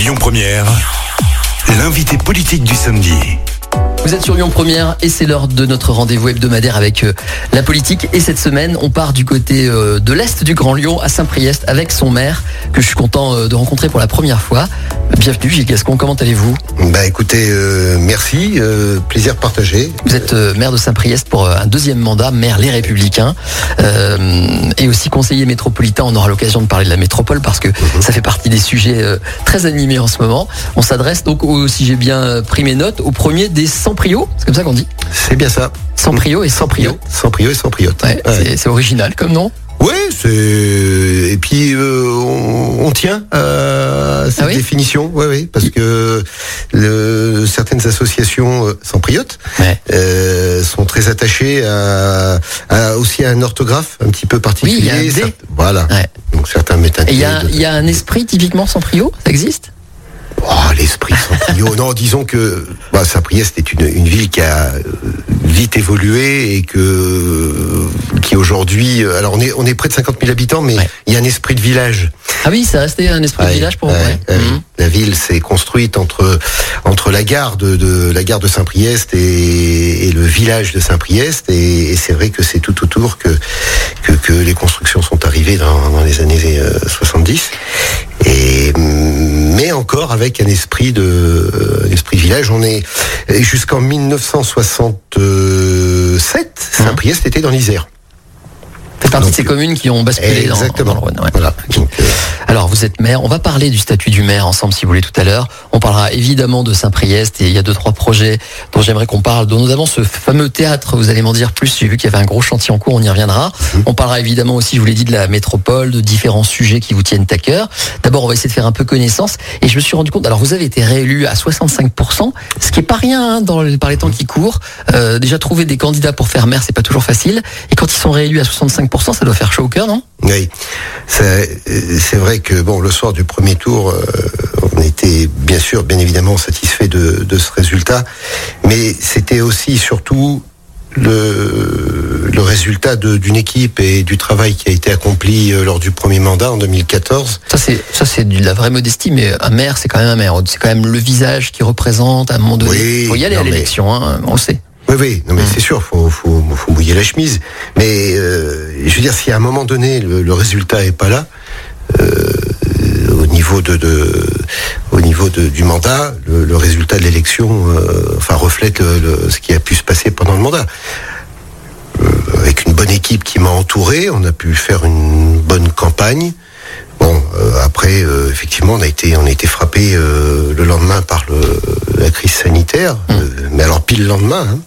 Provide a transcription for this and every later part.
Lyon Première, l'invité politique du samedi. Vous êtes sur Lyon Première et c'est l'heure de notre rendez-vous hebdomadaire avec euh, la politique. Et cette semaine, on part du côté euh, de l'Est du Grand Lyon à Saint-Priest avec son maire que je suis content euh, de rencontrer pour la première fois. Bienvenue Gilles Gascon, comment allez-vous? Bah écoutez, euh, merci, euh, plaisir partagé. Vous êtes euh, maire de Saint-Priest pour un deuxième mandat, maire Les Républicains, et aussi conseiller métropolitain. On aura l'occasion de parler de la métropole parce que ça fait partie des sujets très animés en ce moment. On s'adresse donc, au, si j'ai bien pris mes notes, au premier des sans prio, c'est comme ça qu'on dit C'est bien ça. Sans prio et sans prio. Sans prio et sans priote. Ouais, Ouais. c'est- original comme nom. Ouais, c'est et puis euh, on, on tient à cette Ah oui définition, ouais, ouais, parce que le- certaines associations euh, sans priote Ouais. euh, sont très attachées à, à- aussi à un orthographe un petit peu particulier. Oui, il y a un D. Voilà. Ouais. Donc certains mettent un Et il y, a- de- y a un esprit typiquement sans prio, ça existe? Oh, l'esprit sans prio. non, disons que bah, Saint-Priest est une, une ville qui a euh, vite évolué et que qui aujourd'hui, euh, alors on est on est près de 50 000 habitants, mais Ouais. il y a un esprit de village. Ah oui, ça restait un esprit de village pour vous. ouais. Mhm. La ville s'est construite entre entre la gare de, de- la gare de Saint-Priest et, et le village de Saint-Priest, et, et c'est vrai que c'est tout autour que, que que les constructions sont arrivées dans, dans les années euh, 70. Et mais encore avec un esprit de euh, esprit village. On est jusqu'en 1967, Saint-Priest était dans l'Isère. C'est partie de ces communes qui ont basculé dans, Exactement. dans le Rhône. ouais. Voilà. Donc, euh, Alors, vous êtes maire. On va parler du statut du maire ensemble, si vous voulez, tout à l'heure. On parlera évidemment de Saint-Priest et il y a deux, trois projets dont j'aimerais qu'on parle, dont notamment ce fameux théâtre. Vous allez m'en dire plus. J'ai vu qu'il y avait un gros chantier en cours. On y reviendra. On parlera évidemment aussi, je vous l'ai dit, de la métropole, de différents sujets qui vous tiennent à cœur. D'abord, on va essayer de faire un peu connaissance. Et je me suis rendu compte, alors vous avez été réélu à 65%, ce qui est pas rien hein, dans, par les temps qui courent. Euh, déjà, trouver des candidats pour faire maire, c'est pas toujours facile. Et quand ils sont réélus à 65%, ça doit faire chaud au cœur, non? Oui, c'est c'est vrai que bon, le soir du premier tour, euh, on était bien sûr, bien évidemment satisfait de, de ce résultat, mais c'était aussi surtout le, le résultat d'une équipe et du travail qui a été accompli euh, lors du premier mandat en 2014. Ça c'est ça c'est de la vraie modestie, mais un maire c'est quand même un maire. C'est quand même le visage qui représente à un moment donné. Oui, Il faut y aller à l'élection, hein, on le sait. Oui, oui, non mais c'est sûr, faut, faut, faut mouiller la chemise. Mais euh, je veux dire, si à un moment donné le, le résultat est pas là, euh, au niveau de, de au niveau de, du mandat, le, le résultat de l'élection, euh, enfin reflète le- ce qui a pu se passer pendant le mandat. Avec une bonne équipe qui m'a entouré, on a pu faire une bonne campagne. Bon, euh, après, euh, effectivement, on a été, on a été frappé euh, le lendemain par le, la crise sanitaire. Euh, mais alors pile le lendemain, hein,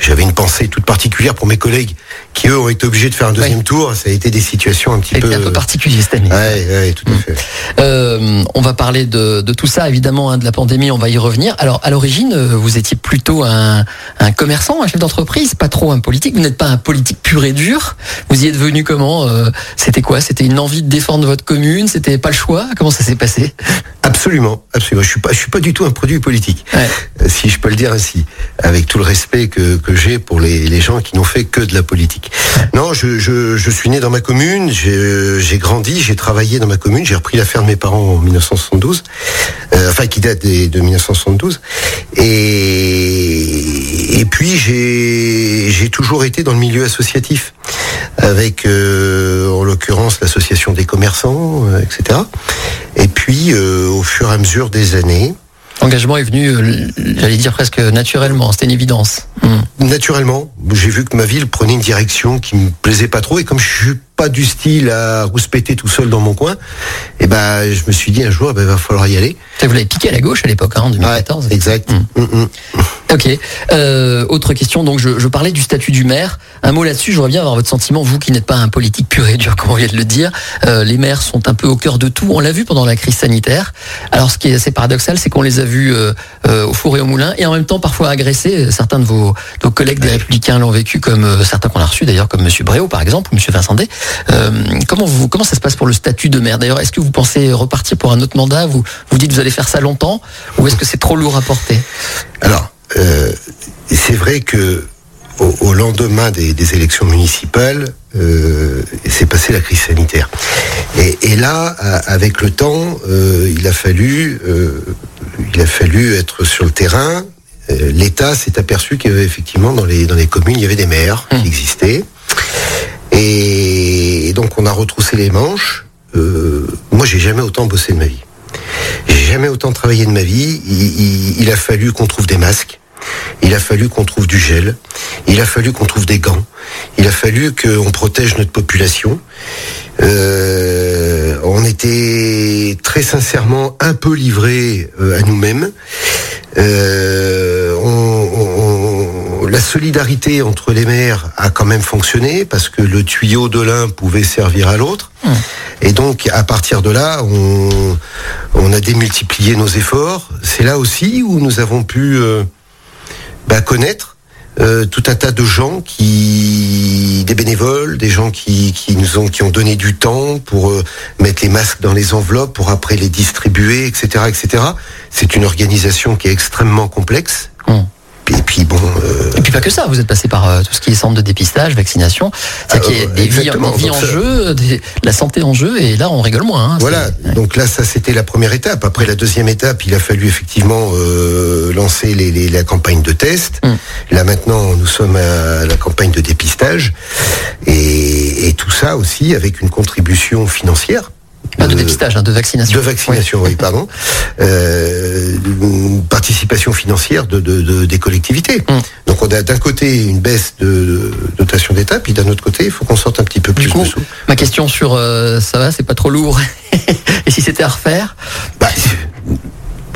j'avais une pensée toute particulière pour mes collègues qui eux ont été obligés de faire un deuxième tour. Ça a été des situations un petit peu. un peu particulier cette année. Ouais, ouais, tout à fait. Euh, on va parler de, de tout ça évidemment, hein, de la pandémie. On va y revenir. Alors à l'origine, euh, vous étiez plutôt un, un commerçant, un chef d'entreprise, pas trop un politique. Vous n'êtes pas un politique pur et dur. Vous y êtes venu comment euh, C'était quoi? C'était une envie de défendre votre commune? C'était pas le choix? Comment ça s'est passé? Absolument, absolument. Je suis pas, je suis pas du tout un produit politique, si je peux le dire ainsi, avec tout le respect que, j'ai pour les, gens qui n'ont fait que de la politique. Non, je, suis né dans ma commune, j'ai grandi, j'ai travaillé dans ma commune, j'ai repris l'affaire de mes parents en 1972, euh, enfin qui date de 1972, et, puis j'ai toujours été dans le milieu associatif, avec euh, en l'occurrence l'association des commerçants, euh, etc. Et puis, au fur et à mesure des années, L'engagement est venu, j'allais dire presque naturellement. C'était une évidence. Hum. naturellement, j'ai vu que ma ville prenait une direction qui me plaisait pas trop. Et comme je suis pas du style à rouspéter tout seul dans mon coin, et ben, je me suis dit un jour, il va falloir y aller. Ça, Vous l'avez piqué à la gauche à l'époque, hein, en 2014. exact. Mm, mm. Ok. Euh, autre question. Donc, je, je parlais du statut du maire. Un mot là-dessus. Je voudrais bien avoir votre sentiment, vous qui n'êtes pas un politique pur et dur, comme on vient de le dire. Euh, les maires sont un peu au cœur de tout. On l'a vu pendant la crise sanitaire. Alors, ce qui est assez paradoxal, c'est qu'on les a vus euh, au four et au moulin, et en même temps parfois agressés. Certains de vos, vos collègues des Républicains l'ont vécu, comme euh, certains qu'on a reçus d'ailleurs, comme Monsieur Bréau par exemple, ou Monsieur Vincent Day. Euh, comment vous, comment ça se passe pour le statut de maire? D'ailleurs, est-ce que vous pensez repartir pour un autre mandat? Vous vous dites vous allez faire ça longtemps, ou est-ce que c'est trop lourd à porter? Alors, euh, c'est vrai que au, au lendemain des, des élections municipales, s'est passée la crise sanitaire. Et, et là, avec le temps, il a fallu, il a fallu être sur le terrain. Euh, L'État s'est aperçu qu'effectivement dans les dans les communes il y avait des maires qui existaient. Et, et donc on a retroussé les manches. Euh, moi, j'ai jamais autant bossé de ma vie. J'ai jamais autant travaillé de ma vie. Il, il- il a fallu qu'on trouve des masques. Il a fallu qu'on trouve du gel. Il a fallu qu'on trouve des gants. Il a fallu qu'on protège notre population. Euh, on était très sincèrement un peu livrés euh, à nous-mêmes. Euh, on- on- la solidarité entre les maires a quand même fonctionné parce que le tuyau de l'un pouvait servir à l'autre. Et donc, à partir de là, on, on a démultiplié nos efforts. C'est là aussi où nous avons pu euh, bah, connaître euh, tout un tas de gens qui, des bénévoles, des gens qui, qui nous ont, qui ont donné du temps pour euh, mettre les masques dans les enveloppes, pour après les distribuer, etc., etc. C'est une organisation qui est extrêmement complexe. Hum. Et puis bon, euh, Et puis pas que ça, vous êtes passé par euh, tout ce qui est centre de dépistage, vaccination, c'est-à-dire qu'il y a Euh, des vies, des en ça- jeu, des- la santé en jeu, et là on rigole moins. hein. Voilà, donc là ça c'était la première étape. Après la deuxième étape, il a fallu effectivement euh, lancer les, les- la campagne de test. Mm. Là maintenant nous sommes à la campagne de dépistage et, et tout ça aussi avec une contribution financière. Pas de Euh, dépistage, hein, de vaccination. de vaccination, oui, pardon. Euh, une participation financière de, de- de- des collectivités. Mm. Donc on a d'un côté une baisse de dotation d'État, puis d'un autre côté il faut qu'on sorte un petit peu plus Du coup, de sous. ma question sur euh, ça va, c'est pas trop lourd. et si c'était à refaire? Bah,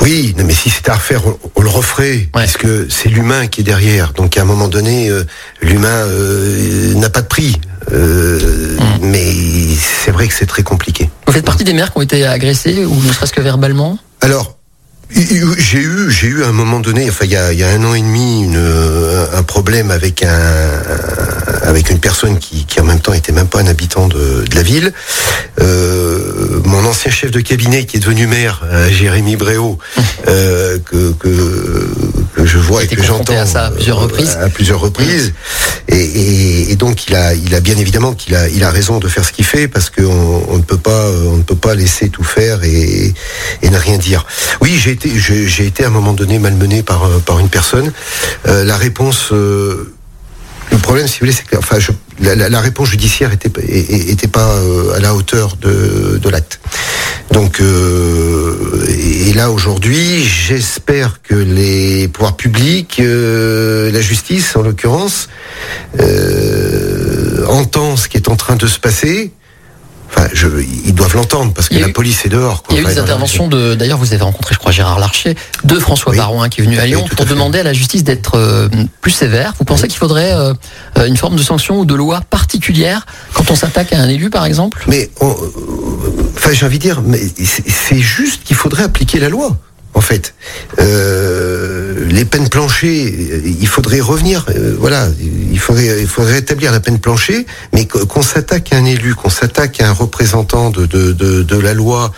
oui, mais si c'était à refaire, on, on le referait, parce que c'est l'humain qui est derrière. Donc à un moment donné, euh, l'humain euh, n'a pas de prix. Euh, Mais c'est vrai que c'est très compliqué. Vous faites partie des maires qui ont été agressés, ou ne serait-ce que verbalement Alors, j'ai eu, j'ai eu à un moment donné, enfin il y a, il y a un an et demi, une, euh, un problème avec un, avec une personne qui, qui en même temps était même pas un habitant de, de la ville. Euh, mon ancien chef de cabinet qui est devenu maire, euh, Jérémy Bréau, euh, que, que que je vois et que j'entends à ça à plusieurs euh, reprises. à plusieurs reprises. Et, et- et donc il a, il a bien évidemment qu'il a, il a raison de faire ce qu'il fait parce qu'on on ne peut pas, euh, on ne peut pas laisser tout faire et, et ne rien dire. Oui, j'ai été, j'ai j'ai été à un moment donné malmené par euh, par une personne. Euh, la réponse. euh, le problème, si vous voulez, c'est que la, réponse judiciaire était, pas- é- é- était pas euh, à la hauteur de, de l'acte. Donc, euh, et là aujourd'hui, j'espère que les pouvoirs publics, euh, la justice en l'occurrence, euh, entend ce qui est en train de se passer. Enfin, je, ils doivent l'entendre parce que la eu- police est dehors. quoi. Il y a eu Enfin, des interventions de. D'ailleurs, vous avez rencontré, je crois, Gérard Larcher, de François Oui. Barouin qui est venu à Lyon à pour demander à la justice d'être euh, plus sévère. Vous pensez qu'il faudrait euh, euh, une forme de sanction ou de loi particulière quand on s'attaque à un élu, par exemple? Mais, on- enfin, j'ai envie de dire, mais c'est juste qu'il faudrait appliquer la loi. En fait, Euh, les peines planchées, euh, il faudrait revenir. euh, voilà, il faudrait, il faudrait rétablir la peine planchée, mais qu- qu'on s'attaque à un élu, qu'on s'attaque à un représentant de de, de, la loi,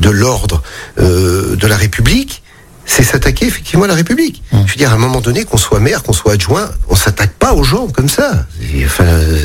de l'ordre, de la République. C'est s'attaquer effectivement à la République. Je veux dire, à un moment donné, qu'on soit maire, qu'on soit adjoint, on s'attaque pas aux gens comme ça. Et, Enfin, euh,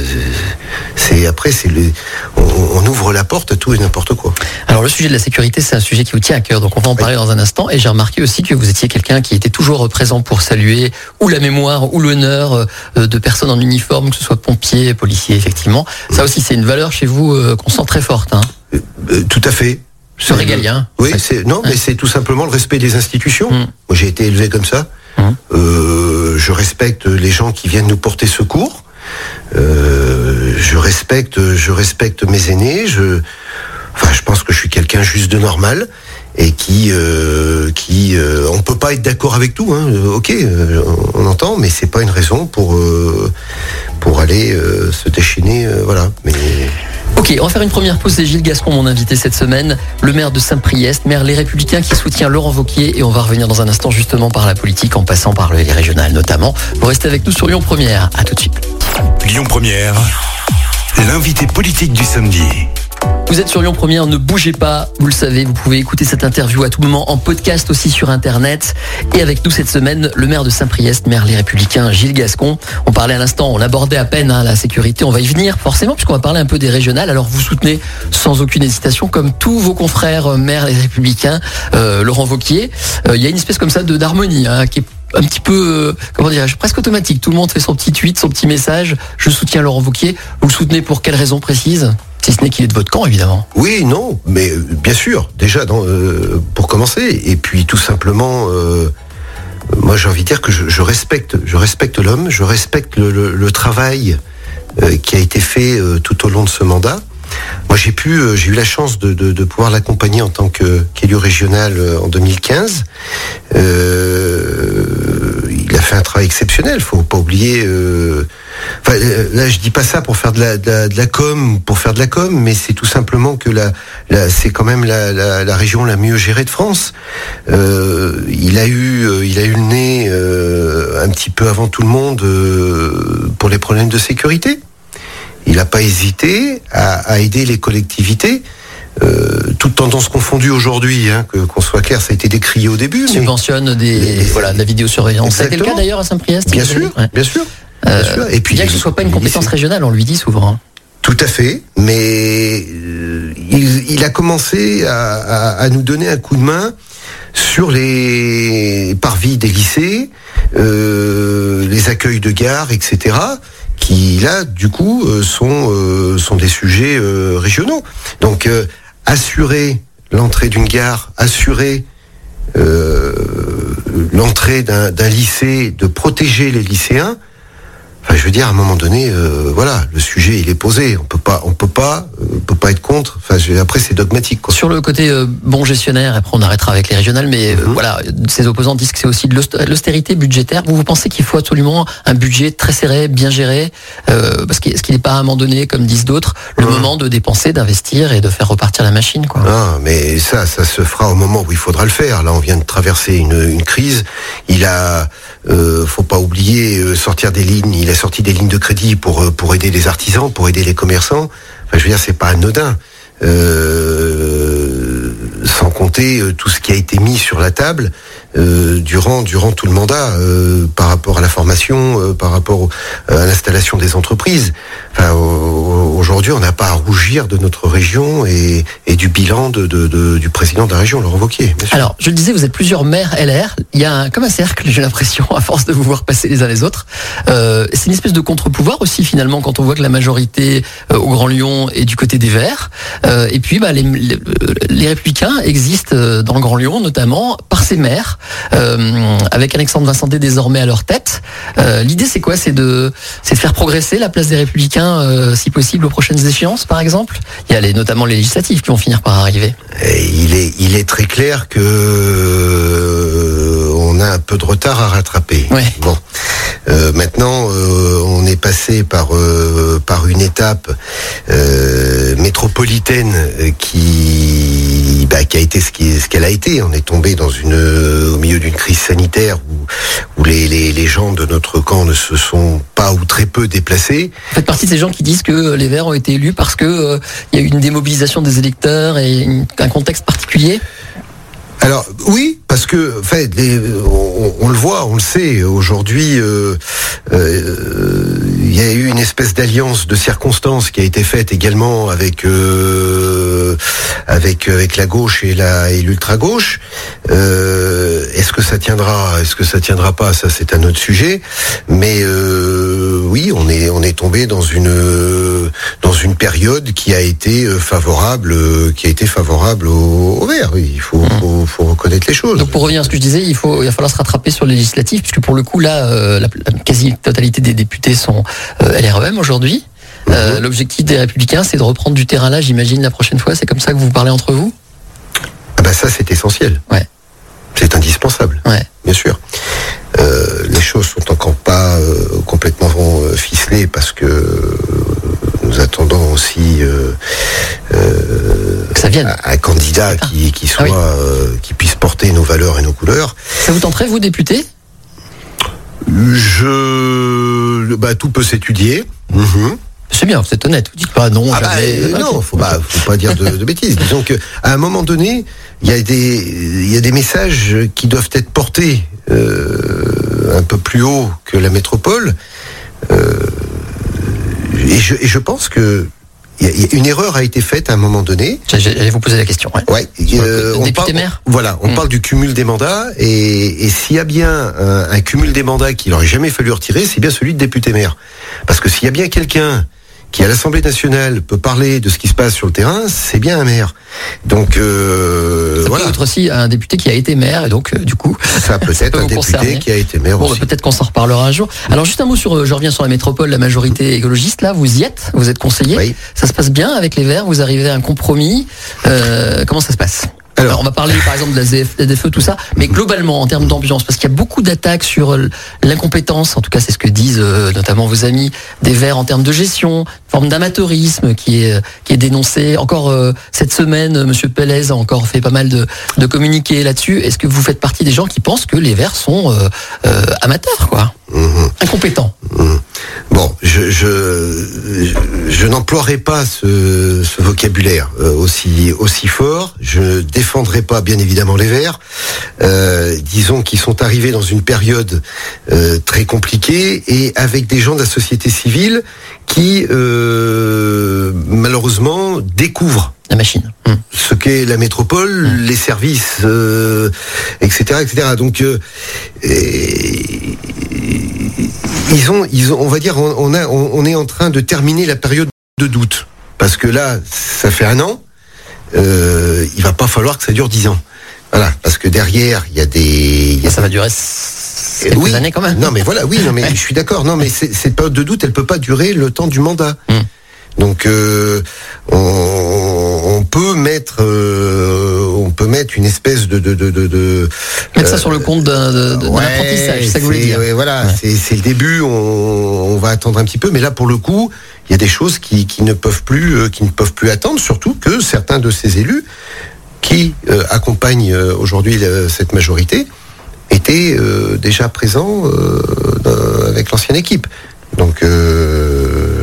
c'est après, c'est le, on, on ouvre la porte à tout et n'importe quoi. Alors le sujet de la sécurité, c'est un sujet qui vous tient à cœur, donc on va en parler dans un instant. Et j'ai remarqué aussi que vous étiez quelqu'un qui était toujours présent pour saluer ou la mémoire ou l'honneur euh, de personnes en uniforme, que ce soit pompiers, policiers, effectivement. Ça aussi, c'est une valeur chez vous euh, qu'on sent très forte. Hein. Euh, tout à fait. Ce régalien. Oui, c'est non, mais c'est tout simplement le respect des institutions. Mm. Moi, j'ai été élevé comme ça. Mm. Euh, je respecte les gens qui viennent nous porter secours. Euh, je respecte, je respecte mes aînés. Je, enfin, je pense que je suis quelqu'un juste de normal et qui, euh, qui, euh, on peut pas être d'accord avec tout. Hein. Ok, on entend, mais c'est pas une raison pour pour aller se déchaîner. voilà. Ok, on va faire une première pause. C'est Gilles Gascon, mon invité cette semaine, le maire de Saint-Priest, maire Les Républicains qui soutient Laurent Vauquier. Et on va revenir dans un instant justement par la politique en passant par les régionales notamment. Vous restez avec nous sur Lyon Première. À tout de suite. Lyon Première, l'invité politique du samedi. Vous êtes sur Lyon Première, ne bougez pas, vous le savez, vous pouvez écouter cette interview à tout moment en podcast aussi sur Internet. Et avec nous cette semaine, le maire de Saint-Priest, maire Les Républicains, Gilles Gascon. On parlait à l'instant, on abordait à peine hein, la sécurité, on va y venir forcément puisqu'on va parler un peu des régionales. Alors vous soutenez sans aucune hésitation, comme tous vos confrères euh, maires Les Républicains, euh, Laurent Vauquier, euh, il y a une espèce comme ça d'harmonie hein, un petit peu, euh, comment dirais-je, presque automatique. Tout le monde fait son petit tweet, son petit message. Je soutiens Laurent Vauquier. Vous le soutenez pour quelle raison précise? Si ce n'est qu'il est de votre camp, évidemment. Oui, non, mais euh, bien sûr, déjà euh, pour commencer, et puis tout simplement, moi j'ai envie de dire que je, respecte, je respecte l'homme, je respecte le, travail qui a été fait tout au long de ce mandat. Moi j'ai pu, euh, j'ai eu la chance de, pouvoir l'accompagner en tant qu'élu régional euh, en 2015. Euh, il a fait un travail exceptionnel, faut pas oublier. là, je dis pas ça pour faire de la, com, pour faire de la com, mais c'est tout simplement que c'est quand même la, région la mieux gérée de France. Il a eu, il a eu le nez un petit peu avant tout le monde pour les problèmes de sécurité. Il n'a pas hésité à, à aider les collectivités. Euh, toutes tendances confondues aujourd'hui, hein, que qu'on soit clair, ça a été décrié au début. Subventionne des, voilà, de la vidéosurveillance. Ça a été le cas d'ailleurs à Saint-Priest Bien sûr, Ouais. bien sûr. Euh, bien sûr. Et puis bien que ce soit pas une compétence régionale, on lui dit souvent. hein. Tout à fait, mais euh, il, il a commencé à, à- à nous donner un coup de main sur les parvis des lycées, euh, les accueils de gare, etc., qui là, du coup, euh, sont, euh, sont des sujets euh, régionaux. Donc, assurer l'entrée d'une gare, assurer l'entrée d'un lycée, de protéger les lycéens, Enfin, je veux dire, à un moment donné, euh, voilà, le sujet il est posé. On peut pas, on peut pas, euh, on peut pas être contre. Enfin, je- après c'est dogmatique. Quoi. Sur le côté euh, bon gestionnaire, après on arrêtera avec les régionales, mais Mhm. voilà, ses opposants disent que c'est aussi de l'aust- l'austérité budgétaire. Vous, vous pensez qu'il faut absolument un budget très serré, bien géré, parce qu'il est-ce qu'il n'est pas à un moment donné, comme disent d'autres, le Mhm. moment de dépenser, d'investir et de faire repartir la machine, quoi. Ah, mais ça, ça se fera au moment où il faudra le faire. Là, on vient de traverser une, une crise. Il a, faut pas oublier, sortir des lignes. Il a sorti des lignes de crédit pour euh, pour aider les artisans, pour aider les commerçants. Enfin, je veux dire, c'est pas anodin. Euh, sans compter euh, tout ce qui a été mis sur la table euh, durant durant tout le mandat euh, par rapport à la formation, euh, par rapport au- à l'installation des entreprises. Enfin, au- aujourd'hui, on n'a pas à rougir de notre région et, et du bilan de, de- de- du président de la région, Laurent Wauquiez. Alors, je le disais, vous êtes plusieurs maires LR. Il y a un, comme un cercle, j'ai l'impression, à force de vous voir passer les uns les autres. Euh, c'est une espèce de contre-pouvoir aussi, finalement, quand on voit que la majorité euh, au Grand Lyon est du côté des Verts. Euh, et puis, bah, les, les, les Républicains existent euh, dans le Grand Lyon, notamment par ses maires, euh, avec Alexandre Vincentet désormais à leur tête. Euh, L'idée, c'est quoi? C'est de, de faire progresser la place des Républicains, euh, si possible, aux prochaines échéances, par exemple? Il y a les, notamment les législatives qui vont finir par arriver. Il est, il est très clair que on a un peu de retard à rattraper. Ouais. Bon, Euh, maintenant, euh, on est passé par euh, par une étape métropolitaine qui bah, qui a été ce qu'elle a été. On est tombé dans une au milieu d'une crise sanitaire où où les, les les gens de notre camp ne se sont pas ou très peu déplacés. Vous faites partie de ces gens qui disent que les Verts ont été élus parce que il y a eu une démobilisation des électeurs et une- un contexte particulier? Alors oui, parce que en on, le voit, on le sait. Aujourd'hui, euh, euh, il y a eu une espèce d'alliance de circonstances qui a été faite également avec euh, avec avec la gauche et la et l'ultra gauche. Est-ce que ça tiendra Est-ce que ça tiendra pas Ça, c'est un autre sujet. Mais oui, on est on est tombé dans une dans une période qui a été favorable, qui a été favorable au, vert. Il faut, faut reconnaître les choses. Donc pour revenir à ce que je disais, il faut il va falloir se rattraper sur les législatives puisque pour le coup là euh, la, la quasi-totalité des députés sont euh, LREM aujourd'hui. Euh, L'objectif des Républicains, c'est de reprendre du terrain là, j'imagine la prochaine fois. C'est comme ça que vous parlez entre vous? Ah bah ça, c'est essentiel. Ouais. C'est indispensable, Ouais. bien sûr. Euh, les choses sont encore pas euh, complètement euh, ficelées parce que nous attendons aussi euh, euh, ça vienne. un candidat qui, qui soit Ah oui. euh, qui puisse porter nos valeurs et nos couleurs. Ça vous tenterait vous député? Je, bah, tout peut s'étudier. Mhm. C'est bien, vous êtes honnête. Vous dites pas non, Ah bah, euh, non, faut pas, faut pas dire de, de bêtises. Disons que à un moment donné, il y a des, il y a des messages qui doivent être portés euh, un peu plus haut que la métropole. Euh, et, je, et je pense que une erreur a été faite à un moment donné. J'allais vous poser la question. ouais. Euh, député parle, maire Voilà, on Mm. parle du cumul des mandats et, et s'il y a bien un, un cumul des mandats qu'il aurait jamais fallu retirer, c'est bien celui de député maire. Parce que s'il y a bien quelqu'un qui à l'Assemblée nationale peut parler de ce qui se passe sur le terrain, c'est bien un maire. Donc euh, Ça voilà, peut être aussi un député qui a été maire et donc euh, du coup. ça peut ça être peut un député concerner. qui a été maire Bon, bah, peut-être qu'on s'en reparlera un jour. Alors juste un mot sur, euh, je reviens sur la métropole, la majorité écologiste. Là, vous y êtes, vous êtes conseiller? Oui. Ça se passe bien avec les Verts? Vous arrivez à un compromis? Euh, comment ça se passe? Alors- on va parler par exemple de la ZF, ZFE, tout ça, mais globalement en termes d'ambiance, parce qu'il y a beaucoup d'attaques sur euh, l'incompétence, en tout cas c'est ce que disent euh, notamment vos amis des Verts en termes de gestion, forme d'amateurisme qui est euh, qui est dénoncé. Encore euh, cette semaine, Monsieur Pélez a encore fait pas mal de, de communiqués là-dessus. Est-ce que vous faites partie des gens qui pensent que les Verts sont euh, euh, amateurs, quoi, Mhm. incompétents Bon, je, n'emploierai pas ce, vocabulaire euh, aussi, fort. Je ne défendrai pas, bien évidemment, les Verts. Euh, disons qu'ils sont arrivés dans une période euh, très compliquée et avec des gens de la société civile qui, malheureusement, découvrent La machine. Hum. ce qu'est la métropole, les services, euh, etc., etc. Donc, euh, et- ils ont, ils ont, on va dire, on, on a, on, on est en train de terminer la période de doute, parce que là, ça fait un an. Euh, il va pas falloir que ça dure dix ans. Voilà, parce que derrière, il y a des, il y a Ça va durer quelques oui. années quand même. Non, mais voilà, oui, non, mais je suis d'accord. Non, mais c'est- cette période de doute, elle peut pas durer le temps du mandat. Hmm. Donc, euh, on, on peut mettre, euh, on peut mettre une espèce de de de de. de Mettre ça euh, sur le compte d'un ouais, apprentissage, c'est ça que vous voulez dire. ouais, voilà, Ouais. c'est le début. On, on va attendre un petit peu, mais là, pour le coup, il y a des choses qui, qui ne peuvent plus, euh, qui ne peuvent plus attendre. Surtout que certains de ces élus qui euh, accompagnent euh, aujourd'hui euh, cette majorité étaient euh, déjà présents euh, avec l'ancienne équipe. Donc, euh,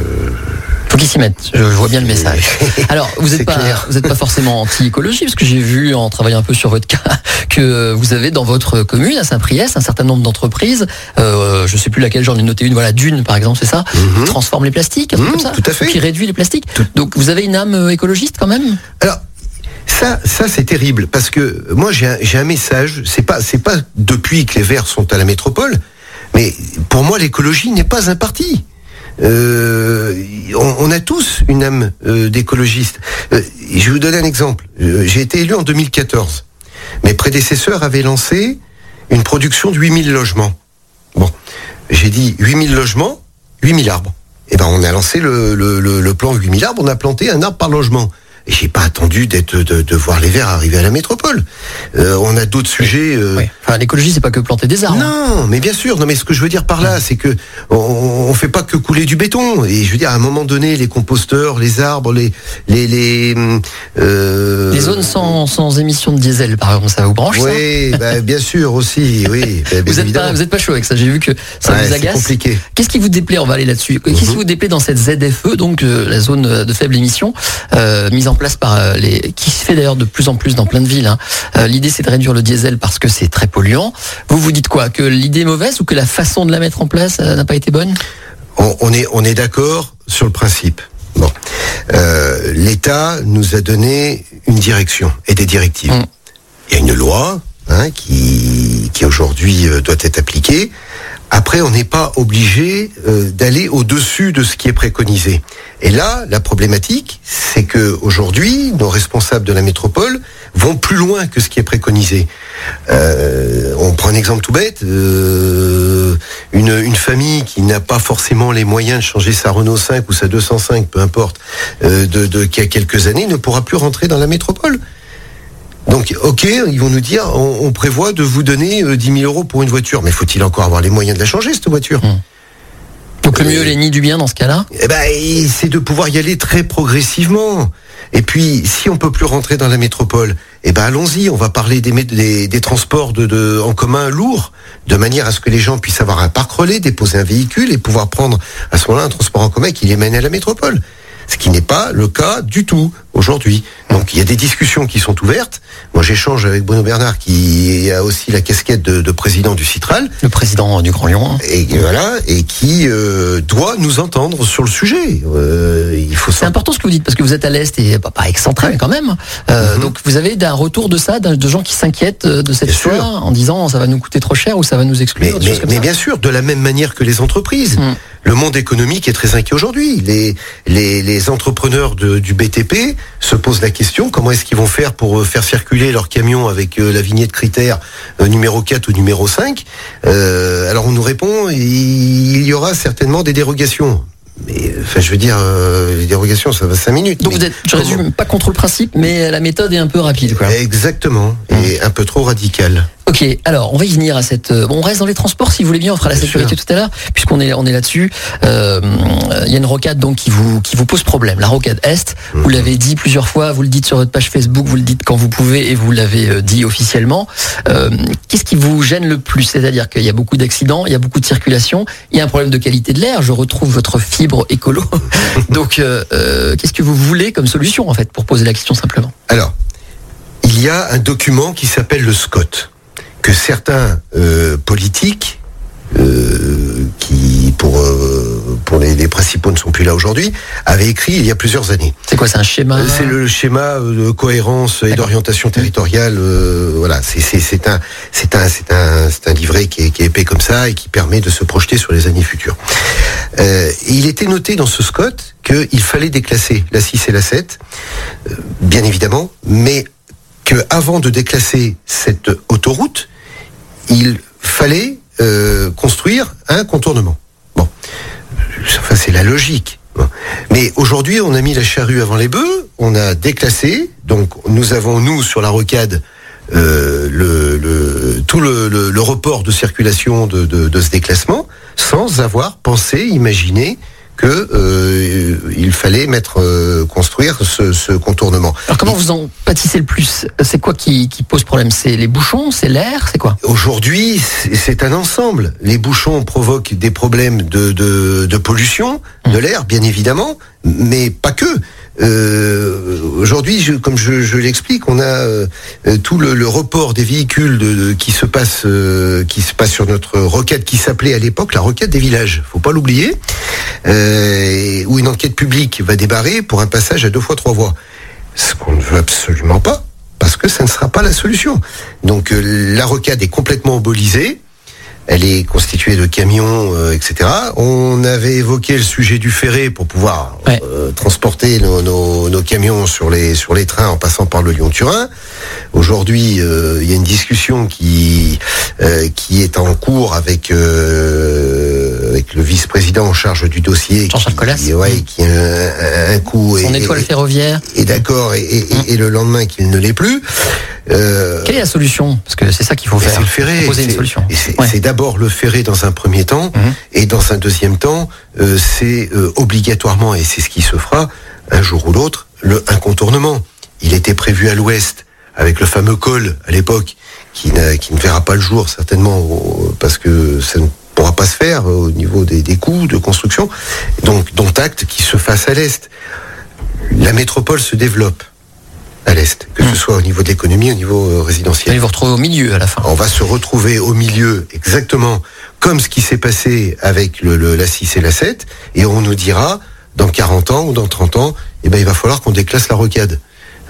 Faut qu'ils s'y mettent. Je, je vois bien le message. Alors, vous n'êtes pas, clair. vous êtes pas forcément anti-écologie, parce que j'ai vu en travaillant un peu sur votre cas que vous avez dans votre commune à Saint-Priest un certain nombre d'entreprises. Euh, je sais plus laquelle, j'en ai noté une. Voilà, Dune par exemple, c'est ça. Qui Mhm. transforme les plastiques, un truc Mhm, comme ça. tout à fait. Qui réduit les plastiques. Tout- Donc, vous avez une âme euh, écologiste quand même? Alors, ça, ça c'est terrible parce que moi j'ai un, j'ai un message. C'est pas, c'est pas depuis que les Verts sont à la métropole, mais pour moi l'écologie n'est pas un parti. Euh, on, a tous une âme euh, d'écologiste. Euh, je vais vous donner un exemple. Euh, j'ai été élu en 2014. Mes prédécesseurs avaient lancé une production de 8000 logements. Bon, j'ai dit 8000 logements, 8000 arbres. Et ben on a lancé le, le, le, le plan 8000 arbres, on a planté un arbre par logement. Et j'ai pas attendu d'être de, de voir les Verts arriver à la métropole. Euh, on a d'autres sujets. euh, Oui. Enfin, l'écologie, c'est pas que planter des arbres. non, mais bien sûr. Non, mais ce que je veux dire par là, c'est que on, on fait pas que couler du béton. Et je veux dire, à un moment donné, les composteurs, les arbres, les les les euh, Les zones sans, sans émissions de diesel, par exemple, ça vous branche ça Oui, bah, bien sûr aussi. Oui, bah, bien vous êtes évidemment. pas, vous êtes pas chaud avec ça. J'ai vu que ça Ouais, vous agace. compliqué. Qu'est-ce qui vous déplaît On va aller là-dessus. Qu'est-ce qui Mhm. vous déplaît dans cette ZFE, donc euh, la zone de faible émission, mise en place par euh, les, qui se fait d'ailleurs de plus en plus dans plein de villes. hein. Euh, l'idée c'est de réduire le diesel parce que c'est très polluant. Vous vous dites quoi? Que l'idée est mauvaise ou que la façon de la mettre en place euh, n'a pas été bonne? On, on est, on est d'accord sur le principe. Bon, Euh, l'État nous a donné une direction et des directives. Mm. Il y a une loi hein, qui, aujourd'hui euh, doit être appliquée. Après, on n'est pas obligé euh, d'aller au-dessus de ce qui est préconisé. Et là, la problématique, c'est que aujourd'hui, nos responsables de la métropole vont plus loin que ce qui est préconisé. Euh, on prend un exemple tout bête. une, famille qui n'a pas forcément les moyens de changer sa Renault 5 ou sa 205, peu importe, de, de, qui a quelques années, ne pourra plus rentrer dans la métropole. Donc, ok, ils vont nous dire, on, on prévoit de vous donner euh, 10 000 euros pour une voiture, mais faut-il encore avoir les moyens de la changer cette voiture Donc le Euh, mieux, les nids du bien dans ce cas-là Eh ben, c'est de pouvoir y aller très progressivement. Et puis, si on peut plus rentrer dans la métropole, eh ben allons-y, on va parler des, mé- des, des transports de, de- en commun lourds, de manière à ce que les gens puissent avoir un parc relais, déposer un véhicule et pouvoir prendre à ce moment-là un transport en commun qui les mène à la métropole. Ce qui n'est pas le cas du tout aujourd'hui. Donc il y a des discussions qui sont ouvertes. Moi j'échange avec Bruno Bernard qui a aussi la casquette de, de président du Citral Le président du Grand Lyon. hein. et voilà et qui euh, doit nous entendre sur le sujet. Euh, il faut C'est important ce que vous dites parce que vous êtes à l'est et pas, pas excentré quand même. Euh, Mhm. Donc vous avez un retour de ça, de gens qui s'inquiètent de cette Bien sûr. histoire en disant ça va nous coûter trop cher ou ça va nous exclure. Mais, bien sûr, de la même manière que les entreprises. Mm. Le monde économique est très inquiet aujourd'hui. Les, les, les entrepreneurs de- du BTP se posent la question comment est-ce qu'ils vont faire pour euh, faire circuler leurs camions avec euh, la vignette critère euh, numéro 4 ou numéro 5 Euh, Alors on nous répond il y aura certainement des dérogations. Mais enfin, je veux dire, euh, les dérogations, ça va 5 minutes. Donc vous êtes, je résume, pas contre le principe, mais la méthode est un peu rapide. Quoi. Exactement, et un peu trop radical. Ok, alors on va y venir à cette. euh, Bon, on reste dans les transports si vous voulez bien. On fera la Bien sécurité tout à l'heure, puisqu'on est on est là-dessus. Euh, Il y a une rocade donc qui vous qui vous pose problème. La rocade Est. Vous l'avez dit plusieurs fois. Vous le dites sur votre page Facebook. Vous le dites quand vous pouvez et vous l'avez euh, dit officiellement. Euh, Qu'est-ce qui vous gêne le plus? C'est-à-dire qu'il y a beaucoup d'accidents, il y a beaucoup de circulation, il y a un problème de qualité de l'air. Je retrouve votre fibre écolo. donc, euh, qu'est-ce que vous voulez comme solution en fait pour poser la question simplement? Alors, il y a un document qui s'appelle le SCOT, que certains euh, politiques, euh, qui pour, euh, pour les, les principaux ne sont plus là aujourd'hui, avaient écrit il y a plusieurs années. C'est quoi C'est un schéma C'est le schéma de cohérence et d'orientation territoriale. voilà, c'est un c'est un c'est un c'est un livret qui est, qui est épais comme ça et qui permet de se projeter sur les années futures. Il était noté dans ce SCOT qu'il fallait déclasser la 6 et la 7, euh, bien évidemment, mais que avant de déclasser cette autoroute, il fallait euh, construire un contournement. Bon, enfin c'est la logique. Mais aujourd'hui, on a mis la charrue avant les bœufs, on a déclassé, donc nous avons, nous, sur la rocade, euh, tout le, report de circulation de, de- de ce déclassement, sans avoir pensé, imaginé que euh, il fallait mettre euh, construire ce, ce contournement. Alors comment vous en pâtissez le plus? C'est quoi qui, qui pose problème? C'est les bouchons? C'est l'air? C'est quoi? Aujourd'hui, c'est- un ensemble. Les bouchons provoquent des problèmes de, de, de pollution, de l'air, bien évidemment, mais pas que. Euh, Aujourd'hui, comme je, je l'explique, on a euh, tout le, le report des véhicules de, de- qui se passe, euh, qui se passe sur notre requête qui s'appelait à l'époque la requête des villages. Faut pas l'oublier, euh, où une enquête publique va débarrer pour un passage à deux fois trois voies. Ce qu'on ne veut absolument pas, parce que ça ne sera pas la solution. Donc euh, la rocade est complètement embolisée. Elle est constituée de camions, euh, etc. On avait évoqué le sujet du ferré pour pouvoir Ouais. euh, transporter nos, nos- nos camions sur les sur les trains en passant par le Lyon-Turin. Aujourd'hui, euh, il y a une discussion qui euh, qui est en cours avec euh, avec le vice-président en charge du dossier, Jean-Charles qui, Collas. ouais, qui a un, un coup Son et- étoile et- ferroviaire est d'accord et, et- et- et le lendemain qu'il ne l'est plus. Euh, Quelle est la solution? Parce que c'est ça qu'il faut faire. c'est le ferré. Proposer une solution. et C'est Ouais. d'abord le ferré dans un premier temps, Mhm. et dans un deuxième temps, euh, c'est euh, obligatoirement, et c'est ce qui se fera un jour ou l'autre, le un contournement. Il était prévu à l'ouest avec le fameux col à l'époque, qui, n'a- qui ne verra pas le jour certainement parce que ça ne pourra pas se faire euh, au niveau des, des coûts de construction. Donc, dont acte qui se fasse à l'est. La métropole se développe à l'est, que ce soit au niveau de l'économie, au niveau euh, Vous résidentiel allez vous retrouver au milieu à la fin. on va se retrouver au milieu exactement comme ce qui s'est passé avec le, le- la 6 et la 7 et on nous dira dans 40 ans ou dans 30 ans eh ben il va falloir qu'on déclasse la rocade.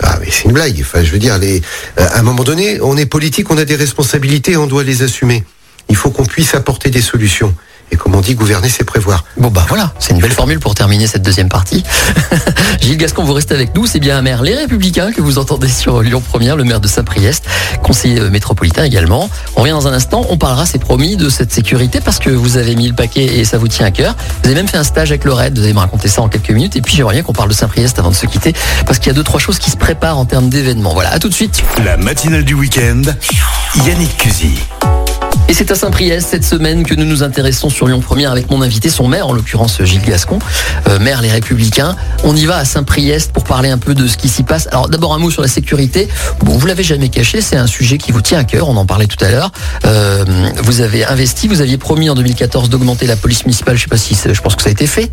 Ah mais c'est une blague. Enfin je veux dire les euh, à un moment donné, on est politique, on a des responsabilités, on doit les assumer. Il faut qu'on puisse apporter des solutions. Et comme on dit, gouverner, c'est prévoir. Bon bah voilà, c'est une belle formule pour terminer cette deuxième partie. Gilles Gascon, vous restez avec nous, c'est bien un maire Les Républicains que vous entendez sur Lyon Première, le maire de Saint-Priest, conseiller euh, métropolitain également. On revient dans un instant, on parlera, c'est promis, de cette sécurité parce que vous avez mis le paquet et ça vous tient à cœur. Vous avez même fait un stage avec le RAID, vous allez me raconter ça en quelques minutes. Et puis j'aimerais bien qu'on parle de Saint-Priest avant de se quitter parce qu'il y a deux, trois choses qui se préparent en termes d'événements. Voilà, à tout de suite. La matinale du week-end, Yannick Cusy. Et c'est à Saint-Priest cette semaine que nous nous intéressons sur Lyon Première avec mon invité, son maire, en l'occurrence Gilles Gascon, euh, maire Les Républicains. On y va à Saint-Priest pour parler un peu de ce qui s'y passe. Alors d'abord un mot sur la sécurité. Bon, vous l'avez jamais caché, c'est un sujet qui vous tient à cœur, on en parlait tout à l'heure. Euh, vous avez investi, vous aviez promis en 2014 d'augmenter la police municipale, je sais pas si, je pense que ça a été fait.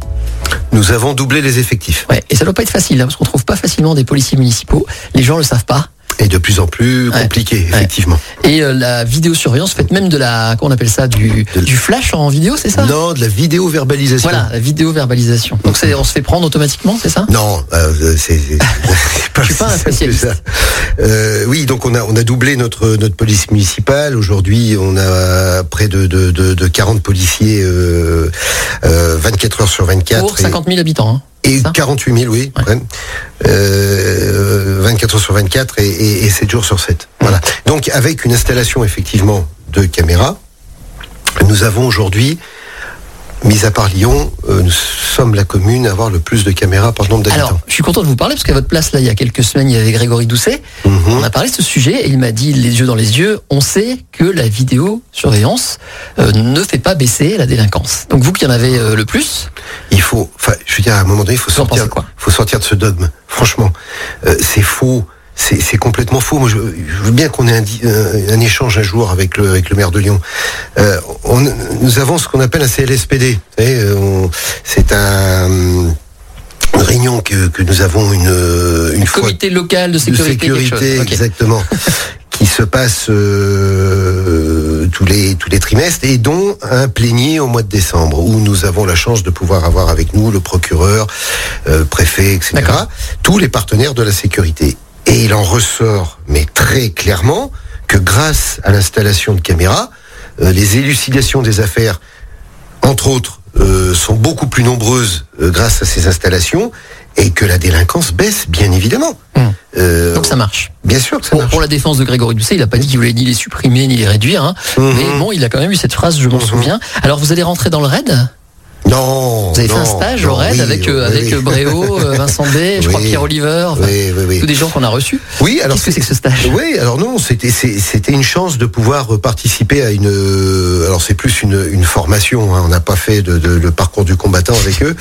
Nous avons doublé les effectifs. Ouais, et ça doit pas être facile, hein, parce qu'on trouve pas facilement des policiers municipaux. Les gens le savent pas. Et de plus en plus compliqué, effectivement. Et euh, la vidéosurveillance, faites même de la, comment on appelle ça, du, du flash en vidéo, c'est ça? Non, de la vidéo-verbalisation. Voilà, la vidéo-verbalisation. Donc on se fait prendre automatiquement, c'est ça? Non, euh, c'est pas, Je suis pas un spécialiste. Euh, oui, donc on a on a doublé notre notre police municipale. Aujourd'hui, on a près de de, de, de 40 policiers, euh, 24 heures sur 24. Pour 50 000 habitants. Hein. Et 48 000, oui. Ouais. Euh, 24 heures sur 24 et, et, et 7 jours sur 7. Voilà. Donc avec une installation effectivement de caméras, nous avons aujourd'hui Mis à part Lyon, euh, nous sommes la commune à avoir le plus de caméras par nombre d'habitants. Alors, je suis content de vous parler parce qu'à votre place, là, il y a quelques semaines, il y avait Grégory Doucet. Mm -hmm. On a parlé de ce sujet et il m'a dit, les yeux dans les yeux, on sait que la vidéosurveillance euh, ne fait pas baisser la délinquance. Donc vous qui en avez euh, le plus Il faut, enfin, je veux dire, à un moment donné, il faut, sortir, quoi faut sortir de ce dogme. Franchement, euh, c'est faux c'est complètement faux. Moi, je, je veux bien qu'on ait un, un, échange un jour avec le, avec le maire de Lyon. Euh, on, nous avons ce qu'on appelle un CLSPD. C'est un une réunion que, que nous avons une, une comité local de sécurité, de sécurité okay. exactement, qui se passe euh, tous les tous les trimestres et dont un plénier au mois de décembre où nous avons la chance de pouvoir avoir avec nous le procureur, euh, préfet, etc. Tous les partenaires de la sécurité. Et il en ressort, mais très clairement, que grâce à l'installation de caméras, euh, les élucidations des affaires, entre autres, euh, sont beaucoup plus nombreuses euh, grâce à ces installations et que la délinquance baisse, bien évidemment. Mmh. Donc ça marche. Bien sûr que ça pour, marche. Pour la défense de Grégory Doucet, il n'a pas dit qu'il voulait ni les supprimer ni les réduire. Hein. Mmh. Mais bon, il a quand même eu cette phrase, je m'en mmh. souviens. Alors vous allez rentrer dans le raid? Non. Vous avez non, fait un stage non, au RAID oui, avec, euh, oui, avec oui. Bréau, euh, Vincent B, je crois. Pierre Oliver, enfin, tous des gens qu'on a reçus. Oui, alors Qu'est-ce que c'est que ce stage? Oui, alors non, c'était c'était une chance de pouvoir participer à une. euh, Alors c'est plus une, une formation. hein, on n'a pas fait de, de- le parcours du combattant avec eux.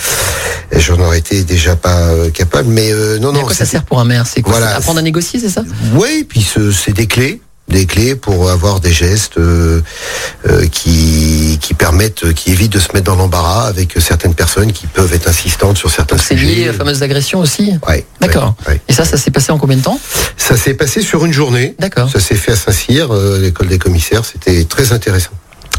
J'en aurais été déjà pas euh, capable. Mais euh, non, Mais à non. quoi ça sert pour un maire? C'est quoi? Voilà. Apprendre à négocier, c'est ça? Oui, puis ce- c'est des clés, des clés pour avoir des gestes euh, euh, qui qui évitent de se mettre dans l'embarras avec certaines personnes qui peuvent être insistantes sur certains Donc c'est sujets. lié agressions aussi? Ouais, D'accord. ouais, ouais. Et ça, ça s'est passé en combien de temps? Ça s'est passé sur une journée. D'accord. Ça s'est fait à Saint-Cyr, euh, l'école des commissaires. C'était très intéressant.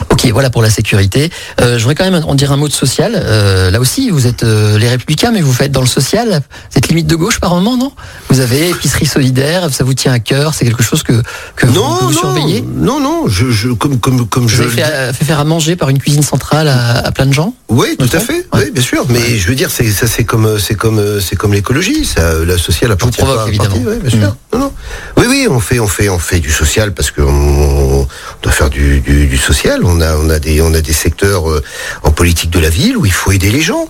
Ok, voilà pour la sécurité. Euh, je voudrais quand même en dire un mot de social. Euh, là aussi, vous êtes euh, les Républicains, mais vous faites dans le social. Vous êtes limite de gauche par moment, non? Vous avez épicerie solidaire, ça vous tient à cœur. C'est quelque chose que, que vous, non, vous non, surveillez? non, non. Je, je comme comme comme Vous je. avez fait, faire à manger par une cuisine centrale à, à plein de gens? Oui, tout à fait. Ouais. Oui, bien sûr. Mais je veux dire, c'est ça, c'est comme, c'est comme, c'est comme l'écologie. Ça, la sociale appartient provoque, pas à évidemment. ouais, bien sûr. Non, non. Oui, oui, on fait, on fait, on fait du social parce qu'on on doit faire du, du, du social. On a, des secteurs euh, en politique de la ville où il faut aider les gens.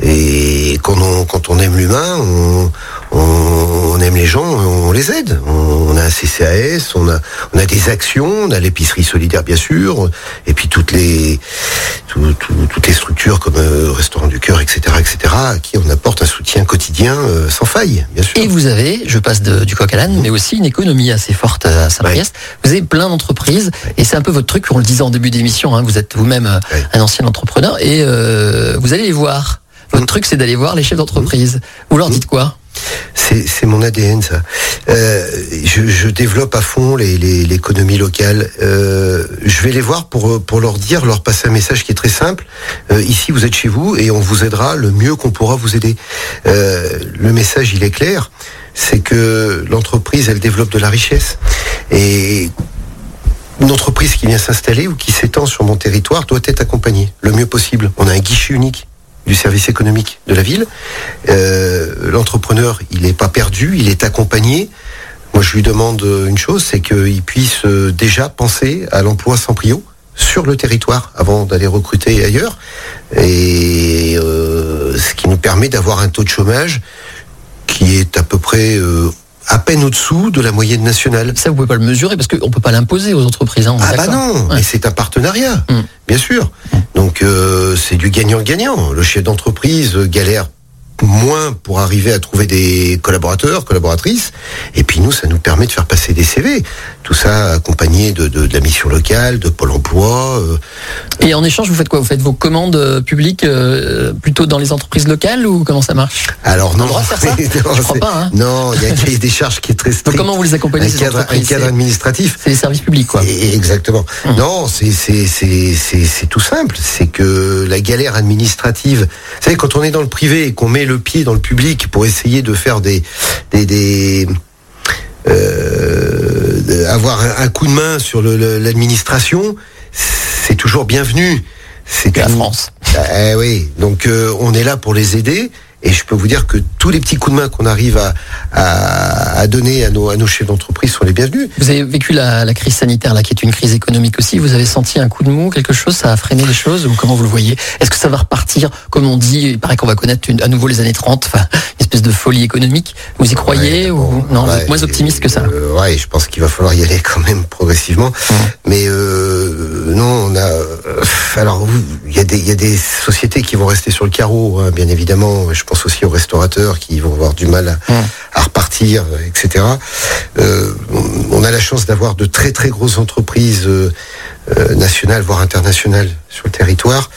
Et quand on, quand on aime l'humain, on, on, aime les gens, on les aide. On, a un CCAS, on a, on a des actions, on a l'épicerie solidaire bien sûr, et puis toutes les, tout- tout- toutes les structures comme euh, Restaurant du Cœur, etc., etc., à qui on apporte un soutien quotidien euh, sans faille, bien sûr. Et vous avez, je passe de- du coq à l'âne, mais aussi une économie assez forte à Saint-Priest. Vous avez plein d'entreprises, et c'est un peu votre truc, on le disait en début d'émission, hein, vous êtes vous-même euh, Ouais. un ancien entrepreneur, et euh, vous allez les voir. Votre Mm. truc, c'est d'aller voir les chefs d'entreprise. Vous leur dites quoi? C'est mon ADN, ça. Euh, je, développe à fond l'économie locale. Euh, je vais les voir pour, leur dire, leur passer un message qui est très simple. Euh, ici, vous êtes chez vous et on vous aidera le mieux qu'on pourra vous aider. Le message, il est clair. C'est que l'entreprise, elle développe de la richesse. Et une entreprise qui vient s'installer ou qui s'étend sur mon territoire doit être accompagnée le mieux possible. On a un guichet unique du service économique de la ville. Euh, L'entrepreneur, il n'est pas perdu, il est accompagné. Moi, je lui demande une chose, c'est qu'il puisse euh, déjà penser à l'emploi sans prio sur le territoire avant d'aller recruter ailleurs. Et euh, ce qui nous permet d'avoir un taux de chômage qui est à peu près à peine au-dessous de la moyenne nationale. Ça, vous pouvez pas le mesurer parce qu'on peut pas l'imposer aux entreprises. Hein, Ah bah non, Ouais. mais c'est un partenariat, Mm. bien sûr. Donc euh, c'est du gagnant-gagnant. Le chef d'entreprise galère moins pour arriver à trouver des collaborateurs, collaboratrices, et puis nous, ça nous permet de faire passer des CV. Tout ça accompagné de, de, de la mission locale, de Pôle Emploi. euh, Et en échange, vous faites quoi? Vous faites vos commandes euh, publiques euh, plutôt dans les entreprises locales ou comment ça marche? Alors non, On faire ça? Non, Je crois pas, hein. non, il y a un cahier des charges qui est très strict. Donc comment vous les accompagnez un ces cadre, un cadre administratif. C'est les services publics, quoi. Et- Exactement. Hum. Non, c'est tout simple. C'est que la galère administrative. Vous savez, quand on est dans le privé et qu'on met le pied dans le public pour essayer de faire des des des euh, avoir un, un coup de main sur le- le- l'administration, c'est toujours bienvenu. C'est La France. eh oui, donc euh, on est là pour les aider. Et je peux vous dire que tous les petits coups de main qu'on arrive à, à, à donner à nos, à nos chefs d'entreprise sont les bienvenus. Vous avez vécu la, la crise sanitaire, là, qui est une crise économique aussi. Vous avez senti un coup de mou, quelque chose? Ça a freiné les choses? Ou comment vous le voyez? Est-ce que ça va repartir, comme on dit? Il paraît qu'on va connaître une- à nouveau les années 30, enfin, une espèce de folie économique. Vous y croyez Ouais, ou non? Vous êtes moins optimiste que ça euh, Ouais, je pense qu'il va falloir y aller quand même progressivement. Mais euh, non, on a. euh, alors, il y a des il y a des sociétés qui vont rester sur le carreau, hein, bien évidemment. Je pense aussi aux restaurateurs qui vont avoir du mal à, à repartir, euh, etc. Euh, on- a la chance d'avoir de très très grosses entreprises. euh, euh, nationales voire internationales sur le territoire.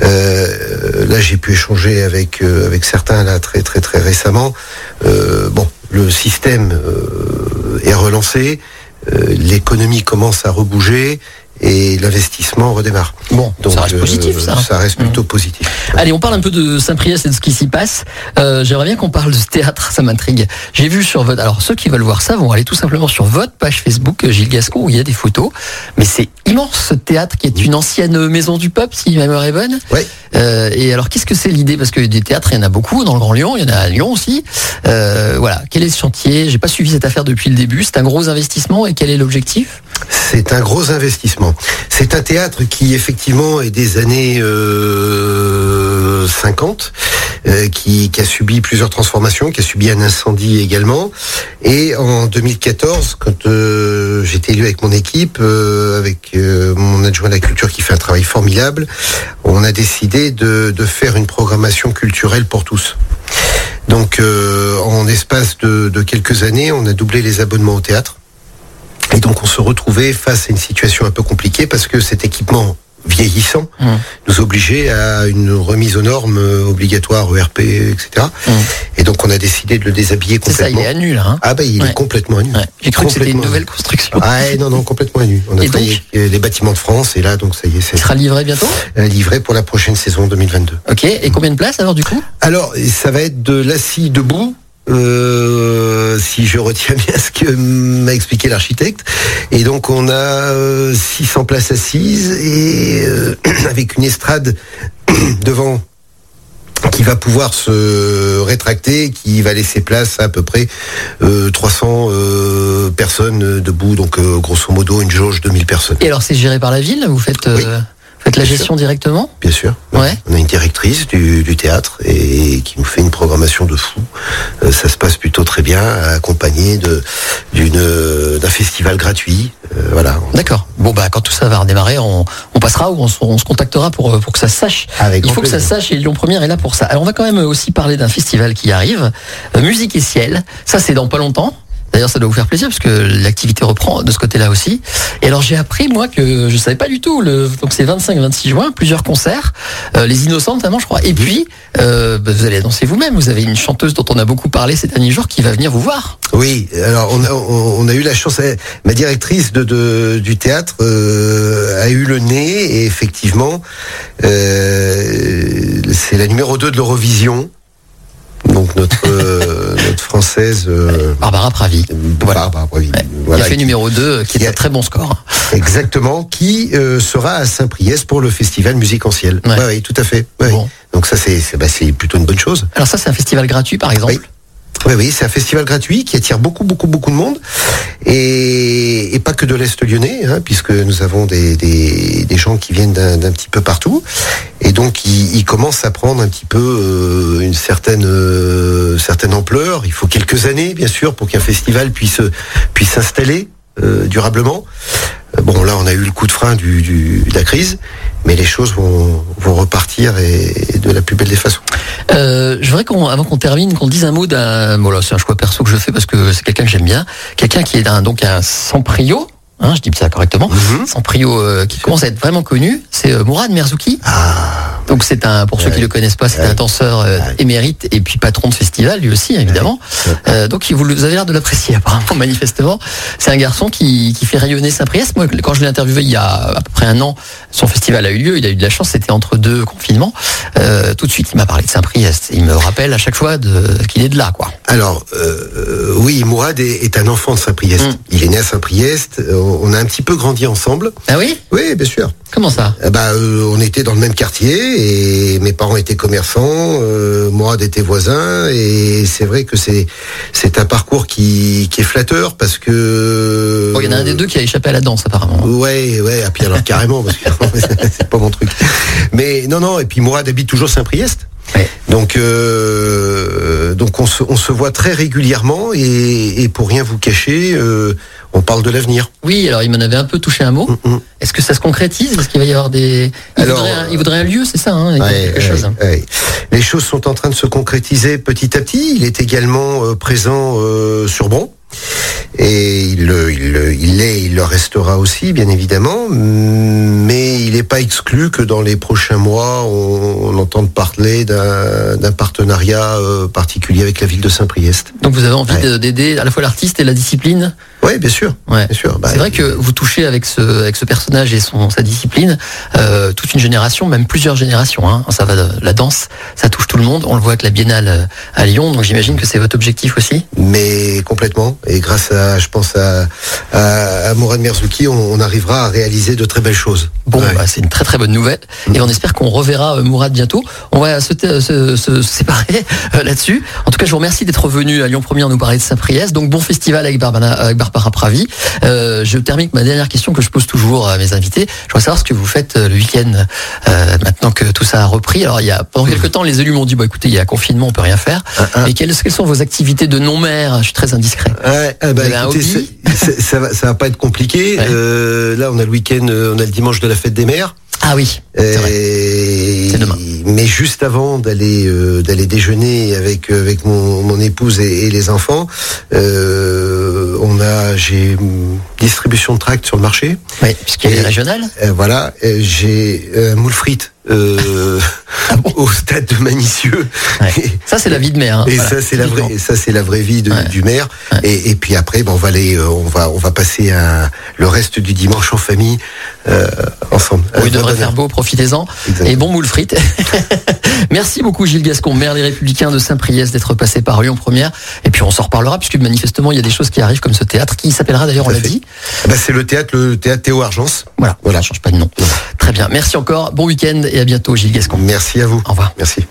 Là, j'ai pu échanger avec avec certains là très très très récemment. Bon, le système est relancé, l'économie commence à rebouger et l'investissement redémarre. Bon, ça reste euh, positif, ça. Ça reste plutôt positif. Allez, on parle un peu de Saint-Priest et de ce qui s'y passe. Euh, J'aimerais bien qu'on parle de ce théâtre, ça m'intrigue. J'ai vu sur votre... Alors, ceux qui veulent voir ça vont aller tout simplement sur votre page Facebook, euh, Gilles Gascon, où il y a des photos. Mais c'est immense, ce théâtre, qui est une ancienne maison du peuple, si ma mémoire est bonne. Euh, et alors, qu'est-ce que c'est l'idée? Parce que des théâtres, il y en a beaucoup dans le Grand Lyon, il y en a à Lyon aussi. Voilà, quel est ce chantier? J'ai pas suivi cette affaire depuis le début. C'est un gros investissement et quel est l'objectif? C'est un gros investissement. C'est un théâtre qui effectivement est des années euh, 50, euh, qui, a subi plusieurs transformations, qui a subi un incendie également. Et en 2014, quand euh, j'étais élu avec mon équipe, euh, avec mon adjoint à la culture qui fait un travail formidable, on a décidé de, de faire une programmation culturelle pour tous. Donc en espace de, de quelques années, on a doublé les abonnements au théâtre. Et donc on se retrouvait face à une situation un peu compliquée parce que cet équipement vieillissant Mmh. nous obligeait à une remise aux normes euh, obligatoire ERP, etc. Mmh. Et donc on a décidé de le déshabiller C'est ça, il complètement. est à nu, là. Hein Ah bah il Ouais. est complètement à nu. Ouais. J'ai cru que c'était une Complètement. nouvelle construction. Ah ouais, non, non, complètement à nu. On a Et travaillé donc les bâtiments de France et là, donc ça y est, c'est Il sera livré bientôt euh, livré pour la prochaine saison 2022. Ok, et combien de places alors du coup? Alors, ça va être de l'assis debout. Euh, si je retiens bien ce que m'a expliqué l'architecte. Et donc on a euh, 600 places assises et euh, avec une estrade devant qui va pouvoir se rétracter, qui va laisser place à à peu près euh, 300 euh, personnes debout, donc euh, grosso modo une jauge de 1000 personnes. Et alors c'est géré par la ville? Vous faites, euh, Oui. Faites la gestion directement? Bien sûr. Ouais. On a une directrice du, du théâtre et qui nous fait une programmation de fou. Euh, ça se passe plutôt très bien, accompagné de d'une d'un festival gratuit. Euh, voilà. D'accord. Bon bah quand tout ça va redémarrer, on, on passera ou on, se- on se contactera pour, euh, pour que ça se sache. Avec Il faut que ça sache et Lyon Première est là pour ça. Alors on va quand même aussi parler d'un festival qui arrive, euh, Musique et Ciel. Ça c'est dans pas longtemps. D'ailleurs, ça doit vous faire plaisir parce que l'activité reprend de ce côté-là aussi. Et alors, j'ai appris, moi, que je savais pas du tout. Le, donc, c'est 25-26 juin, plusieurs concerts. Euh, les Innocents, notamment, je crois. Et puis, euh, bah, vous allez annoncer vous-même. Vous avez une chanteuse dont on a beaucoup parlé ces derniers jours qui va venir vous voir. Oui, alors on a, eu la chance. eh, Ma directrice de, du théâtre euh, a eu le nez et effectivement, c'est la numéro 2 de l'Eurovision. Donc notre euh, notre française euh, Barbara Pravi. Voilà. Barbara Pravi, Ouais. voilà, qui a fait qui- numéro 2, qui qui est a- un très bon score. Exactement, qui euh, sera à Saint-Priest pour le festival Musique. Ouais. Ouais, oui, tout à fait. Ouais. Bon. Donc ça, c'est bah, c'est plutôt une bonne chose. Alors ça, c'est un festival gratuit, par exemple? Oui. Oui, oui, c'est un festival gratuit qui attire beaucoup, beaucoup, beaucoup de monde. Et, et pas que de l'Est lyonnais, hein, puisque nous avons des, gens qui viennent d'un petit peu partout. Et donc, il, il commence à prendre un petit peu euh, une certaine, euh, certaine ampleur. Il faut quelques années, bien sûr, pour qu'un festival puisse, puisse s'installer durablement. Euh, Bon, là, on a eu le coup de frein du, du, de la crise, mais les choses vont, vont repartir et, et de la plus belle des façons. Euh, je voudrais qu'on, avant qu'on termine, qu'on dise un mot d'un. Bon là, c'est un choix perso que je fais parce que c'est quelqu'un que j'aime bien, quelqu'un qui est un donc un. Hein, je dis ça correctement. Mhm. Samprio euh, qui commence à être vraiment connu, c'est euh, Mourad Merzouki. Ah, Donc c'est un, pour ceux qui le connaissent pas, c'est un danseur euh, émérite et puis patron de festival lui aussi évidemment. Donc vous, vous avez l'air de l'apprécier apparemment manifestement. C'est un garçon qui, qui fait rayonner Saint-Priest. Moi quand je l'ai interviewé il y a à peu près un an, son festival a eu lieu. Il a eu de la chance, c'était entre deux confinements. Tout de suite il m'a parlé de Saint-Priest. Il me rappelle à chaque fois qu'il est de là quoi. Alors, oui, Mourad est, est un enfant de Saint-Priest. Mm. Il est né à Saint-Priest. On a un petit peu grandi ensemble. Ah oui? Oui, bien sûr. Comment ça? Eh ben, euh, on était dans le même quartier et mes parents étaient commerçants. Euh, Mourad était voisin et c'est vrai que c'est c'est un parcours qui, qui est flatteur parce que. Bon, Il y en a un des deux qui a échappé à la danse apparemment. Ouais, ouais, et puis alors carrément, parce que c'est pas mon truc. Mais non, non, et puis Mourad habite toujours Saint-Priest. Ouais. Donc, euh, donc on se, on se voit très régulièrement et, et pour rien vous cacher, euh, on parle de l'avenir. Oui, alors il m'en avait un peu touché un mot. Mm, mm. Est-ce que ça se concrétise? Est-ce qu'il va y avoir des... Il, Alors, voudrait, un, il voudrait un lieu, c'est ça hein, Ouais, quelque chose. ouais. Les choses sont en train de se concrétiser petit à petit. Il est également euh, présent sur Bron. Et il, le- il, le- il l'est, il le restera aussi, bien évidemment. Mais il n'est pas exclu que dans les prochains mois, on, on entende parler d'un partenariat euh, particulier avec la ville de Saint-Priest. Donc vous avez envie Ouais. d'aider à la fois l'artiste et la discipline? Oui, bien sûr. Ouais. Bien sûr. Bah, C'est vrai que vous touchez avec ce, avec ce personnage et son, sa discipline euh, toute une génération, même plusieurs générations. Hein. Ça va la danse, ça touche tout le monde. On le voit avec la Biennale euh, à Lyon, donc j'imagine que c'est votre objectif aussi. mais complètement. Et grâce à, je pense à, à, à Mourad Merzouki, on, on arrivera à réaliser de très belles choses. Bon, Ouais. bah, c'est une très très bonne nouvelle et on espère qu'on reverra euh, Mourad bientôt. On va se, se- se séparer euh, là-dessus. En tout cas, je vous remercie d'être venu à Lyon Première nous parler de Saint-Priest. Donc bon festival avec Barbara, avec Barbara Pravi. Euh, je termine avec ma dernière question que je pose toujours à mes invités. Je voudrais savoir ce que vous faites euh, le week-end euh, maintenant que tout ça a repris. Alors il y a pendant quelques temps, les élus m'ont dit bah écoutez, il y a confinement, on peut rien faire. Ah, ah. Mais quelles, quelles sont vos activités de non-maire? Je suis très indiscret. Ouais, ah bah, écoutez, ça, va, ça va pas être compliqué. Ouais. Euh, là, on a le week-end, on a le dimanche de la fête des mères. Ah oui. C'est demain. Mais juste avant d'aller euh, d'aller déjeuner avec euh, avec mon, mon épouse et, et les enfants, euh, on a j'ai distribution de tracts sur le marché. Oui, puisqu'il y a régionales. Euh, voilà, j'ai moule frites Ah bon au stade de Manicieux. Ouais. Ça c'est la vie de mère. hein. Et Voilà, ça c'est la vraie, ça c'est la vraie vie de- Ouais. du maire. Ouais. Et, et puis après, ben, on va aller, on va, on va passer un- le reste du dimanche en famille ensemble. Oui, Un il devrait vrai faire beau, profitez-en. Et bon moule frites. Merci beaucoup Gilles Gascon, maire des Républicains de Saint-Priest, d'être passé par Lyon Première. Et puis on s'en reparlera, puisque manifestement il y a des choses qui arrivent comme ce théâtre, qui s'appellera d'ailleurs, on l'a dit. bonheur. Ben, c'est le théâtre, le théâtre Théo Argence. Voilà, Voilà. ça change pas de nom. Très bien, merci encore, bon week-end et à bientôt Gilles Gascon. Merci à vous. Au revoir. Merci.